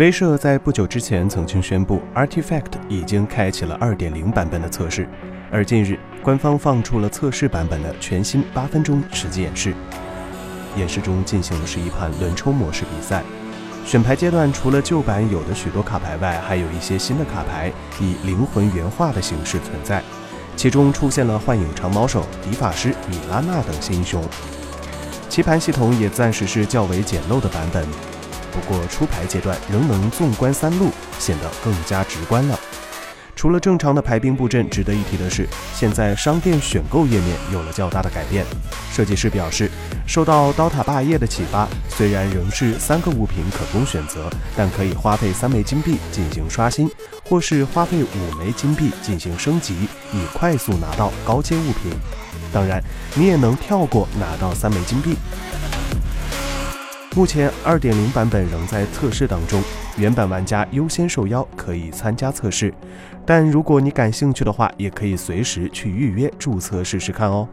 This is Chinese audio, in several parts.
威社在不久之前曾经宣布，Artifact 已经开启了2.0版本的测试，而近日官方放出了测试版本的全新八分钟实际演示。演示中进行的是一盘轮抽模式比赛，选牌阶段除了旧版有的许多卡牌外，还有一些新的卡牌以灵魂原画的形式存在，其中出现了幻影长矛手、迪法师、米拉娜等新英雄。棋盘系统也暂时是较为简陋的版本，不过出牌阶段仍能纵观三路，显得更加直观了。除了正常的排兵布阵，值得一提的是，现在商店选购页面有了较大的改变。设计师表示，受到刀塔霸业的启发，虽然仍是三个物品可供选择，但可以花费三枚金币进行刷新，或是花费五枚金币进行升级，以快速拿到高阶物品。当然，你也能跳过拿到三枚金币。目前2.0版本仍在测试当中，原版玩家优先受邀可以参加测试，但如果你感兴趣的话，也可以随时去预约注册试试看哦。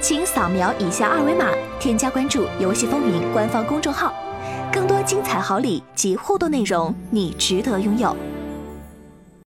请扫描以下二维码，添加关注“游戏风云”官方公众号，更多精彩好礼及互动内容，你值得拥有。